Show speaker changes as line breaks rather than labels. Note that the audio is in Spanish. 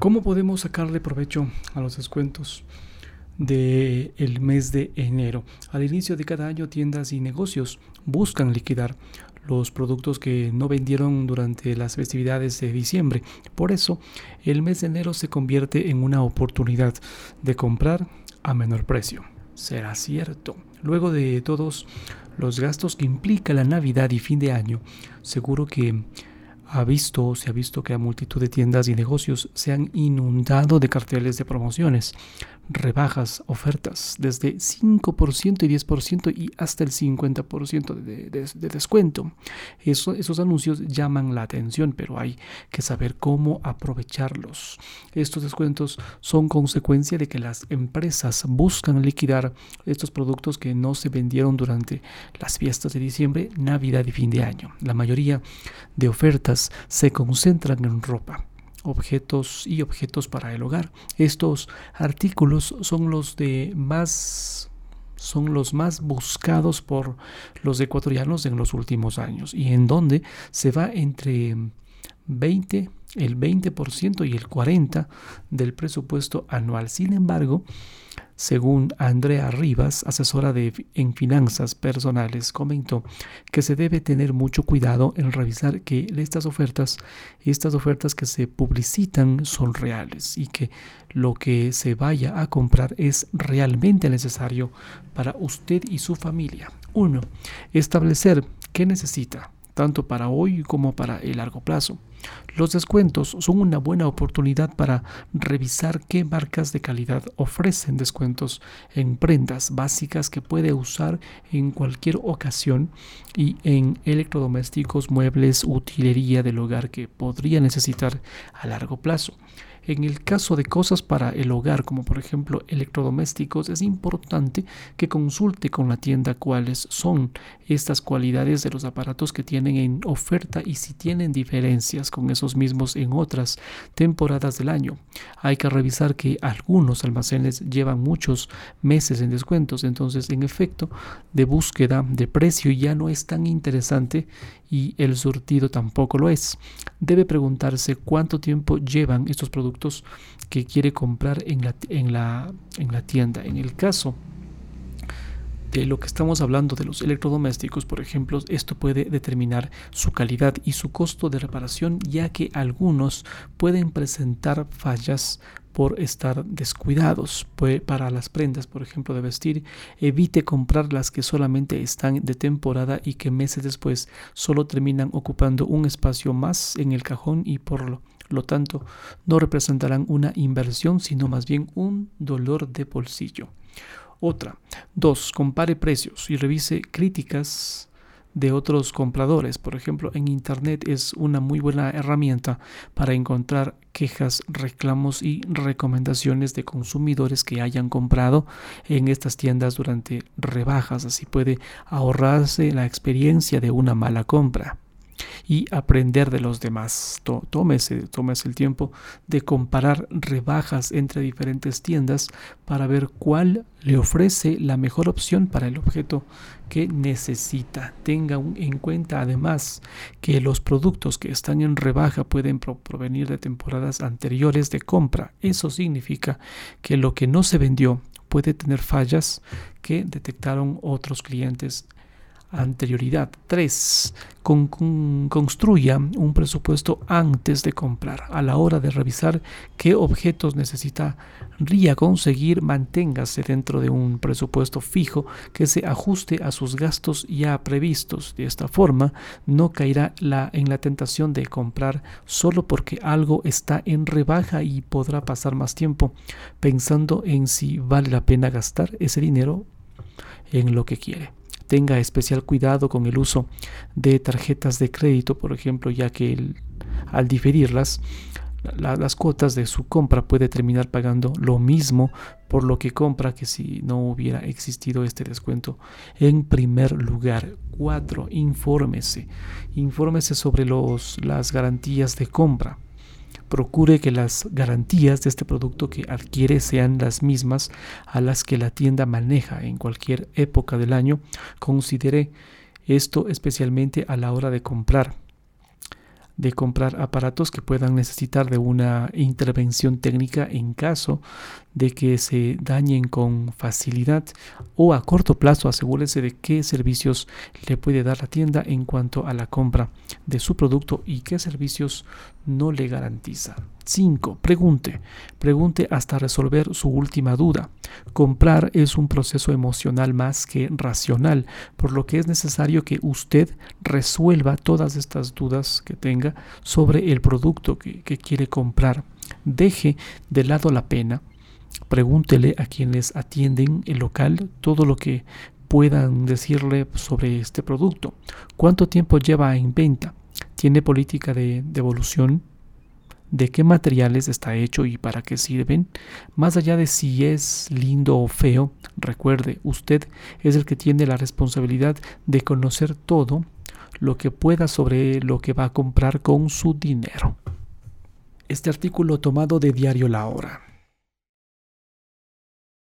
¿Cómo podemos sacarle provecho a los descuentos del el mes de enero? Al inicio de cada año, tiendas y negocios buscan liquidar los productos que no vendieron durante las festividades de diciembre. Por eso, el mes de enero se convierte en una oportunidad de comprar a menor precio. Será cierto. Luego de todos los gastos que implica la Navidad y fin de año, seguro que ha visto, se ha visto que a multitud de tiendas y negocios se han inundado de carteles de promociones, rebajas, ofertas desde 5% y 10% y hasta el 50% de, de, descuento. esos anuncios llaman la atención, pero hay que saber cómo aprovecharlos. Estos descuentos son consecuencia de que las empresas buscan liquidar estos productos que no se vendieron durante las fiestas de diciembre, Navidad y fin de año. La mayoría de ofertas se concentran en ropa, objetos y objetos para el hogar. Estos artículos son los de más son los más buscados por los ecuatorianos en los últimos años y en donde se va entre 20 el 20% y el 40% del presupuesto anual. Sin embargo, según Andrea Rivas, asesora de, en finanzas personales, comentó que se debe tener mucho cuidado en revisar que estas ofertas, estas ofertas que se publicitan son reales y que lo que se vaya a comprar es realmente necesario para usted y su familia. 1. Establecer qué necesita tanto para hoy como para el largo plazo. Los descuentos son una buena oportunidad para revisar qué marcas de calidad ofrecen descuentos en prendas básicas que puede usar en cualquier ocasión y en electrodomésticos, muebles, utilería del hogar que podría necesitar a largo plazo. En el caso de cosas para el hogar, como por ejemplo electrodomésticos, es importante que consulte con la tienda cuáles son estas cualidades de los aparatos que tienen en oferta y si tienen diferencias con esos mismos en otras temporadas del año. Hay que revisar que algunos almacenes llevan muchos meses en descuentos, entonces en efecto de búsqueda de precio ya no es tan interesante y el surtido tampoco lo es. Debe preguntarse cuánto tiempo llevan estos productos que quiere comprar en la, en la, en la tienda. En el caso de lo que estamos hablando de los electrodomésticos, por ejemplo, esto puede determinar su calidad y su costo de reparación, ya que algunos pueden presentar fallas por estar descuidados. para las prendas, por ejemplo, de vestir, evite comprar las que solamente están de temporada y que meses después solo terminan ocupando un espacio más en el cajón y por lo, lo tanto no representarán una inversión, sino más bien un dolor de bolsillo. Otra. Dos, compare precios y revise críticas de otros compradores. Por ejemplo, en Internet es una muy buena herramienta para encontrar quejas, reclamos y recomendaciones de consumidores que hayan comprado en estas tiendas durante rebajas. Así puede ahorrarse la experiencia de una mala compra y aprender de los demás. Tómese, tómese el tiempo de comparar rebajas entre diferentes tiendas para ver cuál le ofrece la mejor opción para el objeto que necesita. Tenga en cuenta además que los productos que están en rebaja pueden provenir de temporadas anteriores de compra. Eso significa que lo que no se vendió puede tener fallas que detectaron otros clientes anterioridad. 3. construya un presupuesto antes de comprar. A la hora de revisar qué objetos necesitaría conseguir, manténgase dentro de un presupuesto fijo que se ajuste a sus gastos ya previstos. De esta forma, no caerá en la tentación de comprar solo porque algo está en rebaja y podrá pasar más tiempo pensando en si vale la pena gastar ese dinero en lo que quiere tenga especial cuidado con el uso de tarjetas de crédito, por ejemplo, ya que al diferirlas, las cuotas de su compra puede terminar pagando lo mismo por lo que compra que si no hubiera existido este descuento. En primer lugar, 4. Infórmese. Infórmese sobre las garantías de compra procure que las garantías de este producto que adquiere sean las mismas a las que la tienda maneja en cualquier época del año. Considere esto especialmente a la hora de comprar. de comprar aparatos que puedan necesitar de una intervención técnica en caso de que se dañen con facilidad o a corto plazo asegúrese de qué servicios le puede dar la tienda en cuanto a la compra de su producto y qué servicios no le garantiza. 5. Pregunte. Pregunte hasta resolver su última duda. Comprar es un proceso emocional más que racional, por lo que es necesario que usted resuelva todas estas dudas que tenga sobre el producto que, que quiere comprar. Deje de lado la pena Pregúntele a quienes atienden el local todo lo que puedan decirle sobre este producto. ¿Cuánto tiempo lleva en venta? ¿Tiene política de devolución? ¿De qué materiales está hecho y para qué sirven? Más allá de si es lindo o feo, recuerde, usted es el que tiene la responsabilidad de conocer todo lo que pueda sobre lo que va a comprar con su dinero. Este artículo tomado de Diario La Hora.